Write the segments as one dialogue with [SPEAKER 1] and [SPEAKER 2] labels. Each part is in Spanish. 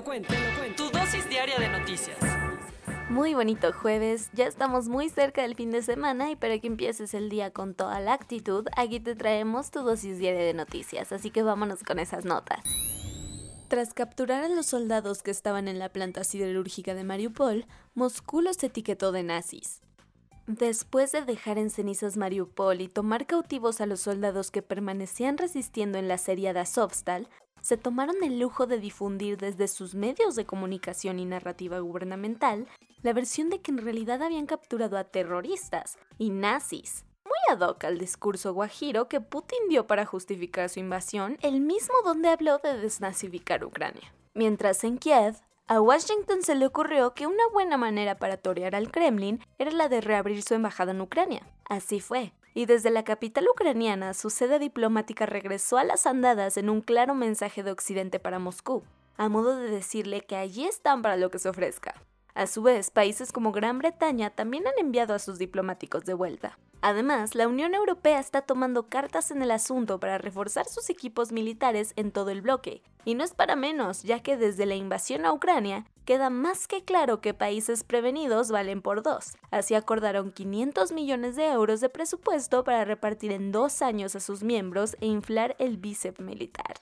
[SPEAKER 1] Lo cuento, te lo cuento. Tu dosis diaria de noticias.
[SPEAKER 2] Muy bonito jueves, ya estamos muy cerca del fin de semana y para que empieces el día con toda la actitud, aquí te traemos tu dosis diaria de noticias, así que vámonos con esas notas. Tras capturar a los soldados que estaban en la planta siderúrgica de Mariupol, Moscú los etiquetó de nazis. Después de dejar en cenizas Mariupol y tomar cautivos a los soldados que permanecían resistiendo en la serie de Azovstal, se tomaron el lujo de difundir desde sus medios de comunicación y narrativa gubernamental la versión de que en realidad habían capturado a terroristas y nazis. Muy ad hoc al discurso guajiro que Putin dio para justificar su invasión, el mismo donde habló de desnazificar Ucrania. Mientras en Kiev, a Washington se le ocurrió que una buena manera para torear al Kremlin era la de reabrir su embajada en Ucrania. Así fue, y desde la capital ucraniana su sede diplomática regresó a las andadas en un claro mensaje de Occidente para Moscú, a modo de decirle que allí están para lo que se ofrezca. A su vez, países como Gran Bretaña también han enviado a sus diplomáticos de vuelta. Además, la Unión Europea está tomando cartas en el asunto para reforzar sus equipos militares en todo el bloque. Y no es para menos, ya que desde la invasión a Ucrania queda más que claro que países prevenidos valen por dos. Así acordaron 500 millones de euros de presupuesto para repartir en dos años a sus miembros e inflar el bíceps militar.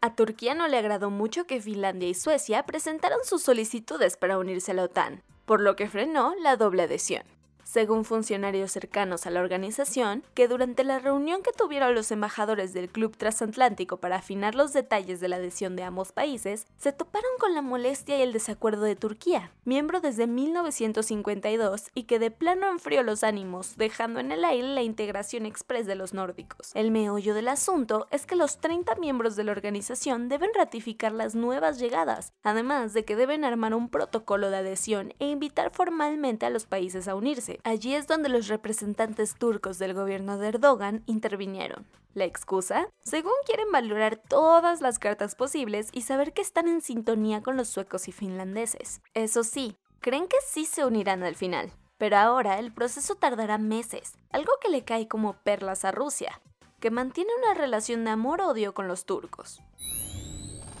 [SPEAKER 2] A Turquía no le agradó mucho que Finlandia y Suecia presentaran sus solicitudes para unirse a la OTAN, por lo que frenó la doble adhesión según funcionarios cercanos a la organización, que durante la reunión que tuvieron los embajadores del Club Transatlántico para afinar los detalles de la adhesión de ambos países, se toparon con la molestia y el desacuerdo de Turquía, miembro desde 1952 y que de plano enfrió los ánimos, dejando en el aire la integración express de los nórdicos. El meollo del asunto es que los 30 miembros de la organización deben ratificar las nuevas llegadas, además de que deben armar un protocolo de adhesión e invitar formalmente a los países a unirse. Allí es donde los representantes turcos del gobierno de Erdogan intervinieron. ¿La excusa? Según quieren valorar todas las cartas posibles y saber que están en sintonía con los suecos y finlandeses. Eso sí, creen que sí se unirán al final. Pero ahora el proceso tardará meses, algo que le cae como perlas a Rusia, que mantiene una relación de amor-odio con los turcos.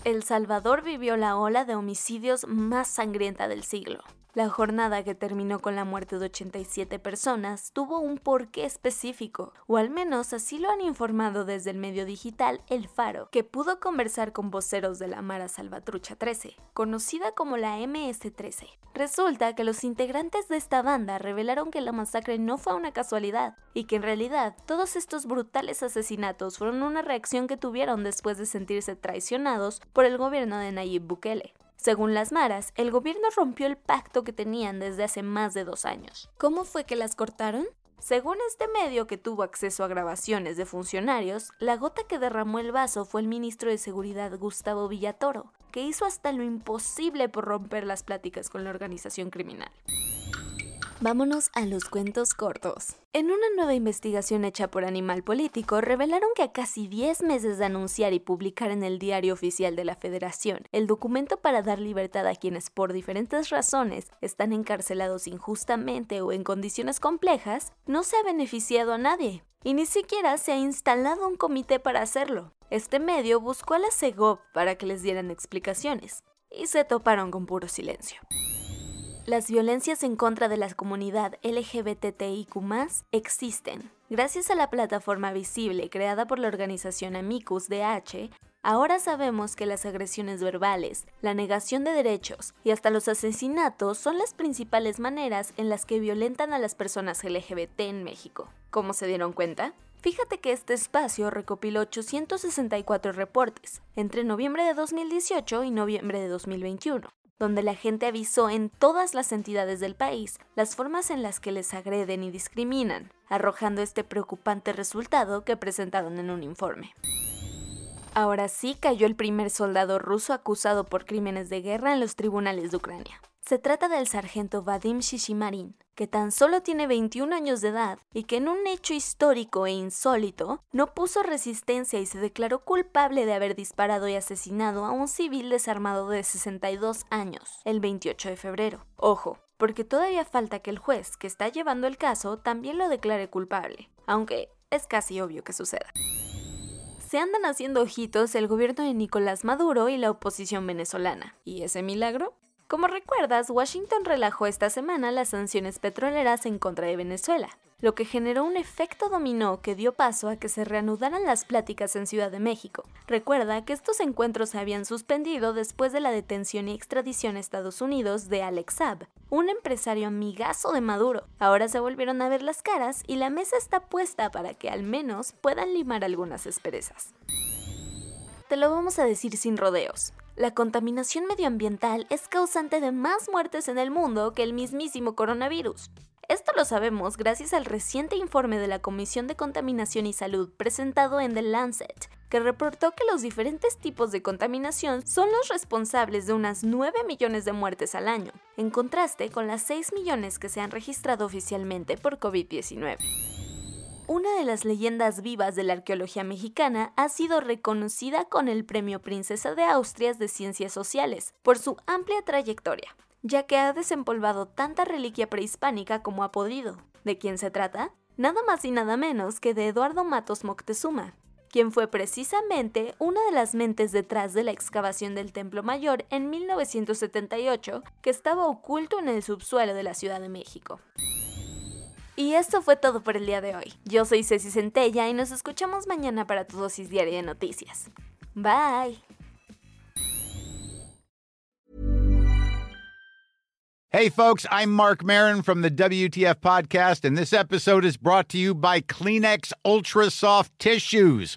[SPEAKER 2] El Salvador vivió la ola de homicidios más sangrienta del siglo. La jornada que terminó con la muerte de 87 personas tuvo un porqué específico, o al menos así lo han informado desde el medio digital El Faro, que pudo conversar con voceros de la Mara Salvatrucha 13, conocida como la MS-13. Resulta que los integrantes de esta banda revelaron que la masacre no fue una casualidad, y que en realidad todos estos brutales asesinatos fueron una reacción que tuvieron después de sentirse traicionados por el gobierno de Nayib Bukele. Según las maras, el gobierno rompió el pacto que tenían desde hace más de dos años. ¿Cómo fue que las cortaron? Según este medio que tuvo acceso a grabaciones de funcionarios, la gota que derramó el vaso fue el ministro de Seguridad Gustavo Villatoro, que hizo hasta lo imposible por romper las pláticas con la organización criminal. Vámonos a los cuentos cortos. En una nueva investigación hecha por Animal Político, revelaron que a casi 10 meses de anunciar y publicar en el diario oficial de la Federación el documento para dar libertad a quienes por diferentes razones están encarcelados injustamente o en condiciones complejas, no se ha beneficiado a nadie. Y ni siquiera se ha instalado un comité para hacerlo. Este medio buscó a la CEGOP para que les dieran explicaciones, y se toparon con puro silencio. Las violencias en contra de la comunidad LGBTIQ existen. Gracias a la plataforma visible creada por la organización Amicus DH, ahora sabemos que las agresiones verbales, la negación de derechos y hasta los asesinatos son las principales maneras en las que violentan a las personas LGBT en México. ¿Cómo se dieron cuenta? Fíjate que este espacio recopiló 864 reportes entre noviembre de 2018 y noviembre de 2021 donde la gente avisó en todas las entidades del país las formas en las que les agreden y discriminan, arrojando este preocupante resultado que presentaron en un informe. Ahora sí cayó el primer soldado ruso acusado por crímenes de guerra en los tribunales de Ucrania. Se trata del sargento Vadim Shishimarin, que tan solo tiene 21 años de edad y que en un hecho histórico e insólito no puso resistencia y se declaró culpable de haber disparado y asesinado a un civil desarmado de 62 años el 28 de febrero. Ojo, porque todavía falta que el juez que está llevando el caso también lo declare culpable, aunque es casi obvio que suceda. Se andan haciendo ojitos el gobierno de Nicolás Maduro y la oposición venezolana. ¿Y ese milagro? Como recuerdas, Washington relajó esta semana las sanciones petroleras en contra de Venezuela, lo que generó un efecto dominó que dio paso a que se reanudaran las pláticas en Ciudad de México. Recuerda que estos encuentros se habían suspendido después de la detención y extradición a Estados Unidos de Alex Saab, un empresario amigazo de Maduro. Ahora se volvieron a ver las caras y la mesa está puesta para que al menos puedan limar algunas asperezas. Te lo vamos a decir sin rodeos. La contaminación medioambiental es causante de más muertes en el mundo que el mismísimo coronavirus. Esto lo sabemos gracias al reciente informe de la Comisión de Contaminación y Salud presentado en The Lancet, que reportó que los diferentes tipos de contaminación son los responsables de unas 9 millones de muertes al año, en contraste con las 6 millones que se han registrado oficialmente por COVID-19 una de las leyendas vivas de la arqueología mexicana ha sido reconocida con el Premio Princesa de Austrias de Ciencias Sociales por su amplia trayectoria, ya que ha desempolvado tanta reliquia prehispánica como ha podido. ¿De quién se trata? Nada más y nada menos que de Eduardo Matos Moctezuma, quien fue precisamente una de las mentes detrás de la excavación del Templo Mayor en 1978, que estaba oculto en el subsuelo de la Ciudad de México. Y esto fue todo por el día de hoy. Yo soy Ceci Centella y nos escuchamos mañana para tu dosis diaria de noticias. Bye.
[SPEAKER 3] Hey, folks, I'm Mark Marin from the WTF Podcast, and this episode is brought to you by Kleenex Ultra Soft Tissues